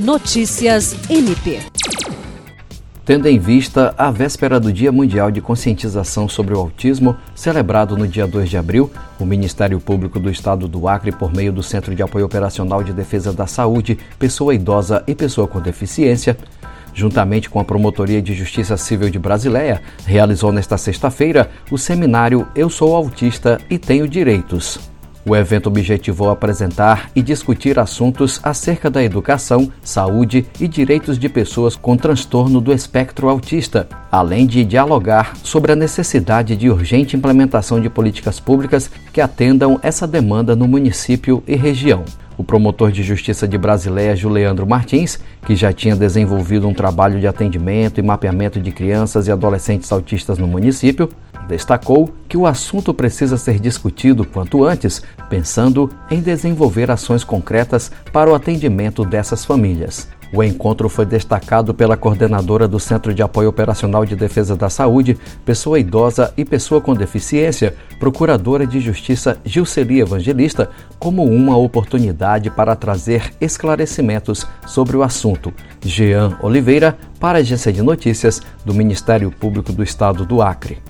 Notícias MP. Tendo em vista a véspera do Dia Mundial de Conscientização sobre o Autismo, celebrado no dia 2 de abril, o Ministério Público do Estado do Acre, por meio do Centro de Apoio Operacional de Defesa da Saúde, Pessoa Idosa e Pessoa com Deficiência, juntamente com a Promotoria de Justiça Civil de Brasileia, realizou nesta sexta-feira o seminário Eu Sou Autista e Tenho Direitos. O evento objetivou apresentar e discutir assuntos acerca da educação, saúde e direitos de pessoas com transtorno do espectro autista, além de dialogar sobre a necessidade de urgente implementação de políticas públicas que atendam essa demanda no município e região. O promotor de justiça de Brasileia, Juliandro Martins, que já tinha desenvolvido um trabalho de atendimento e mapeamento de crianças e adolescentes autistas no município, destacou que o assunto precisa ser discutido quanto antes, pensando em desenvolver ações concretas para o atendimento dessas famílias. O encontro foi destacado pela coordenadora do Centro de Apoio Operacional de Defesa da Saúde, pessoa idosa e pessoa com deficiência, procuradora de Justiça Gilceli Evangelista, como uma oportunidade para trazer esclarecimentos sobre o assunto. Jean Oliveira, para a Agência de Notícias do Ministério Público do Estado do Acre.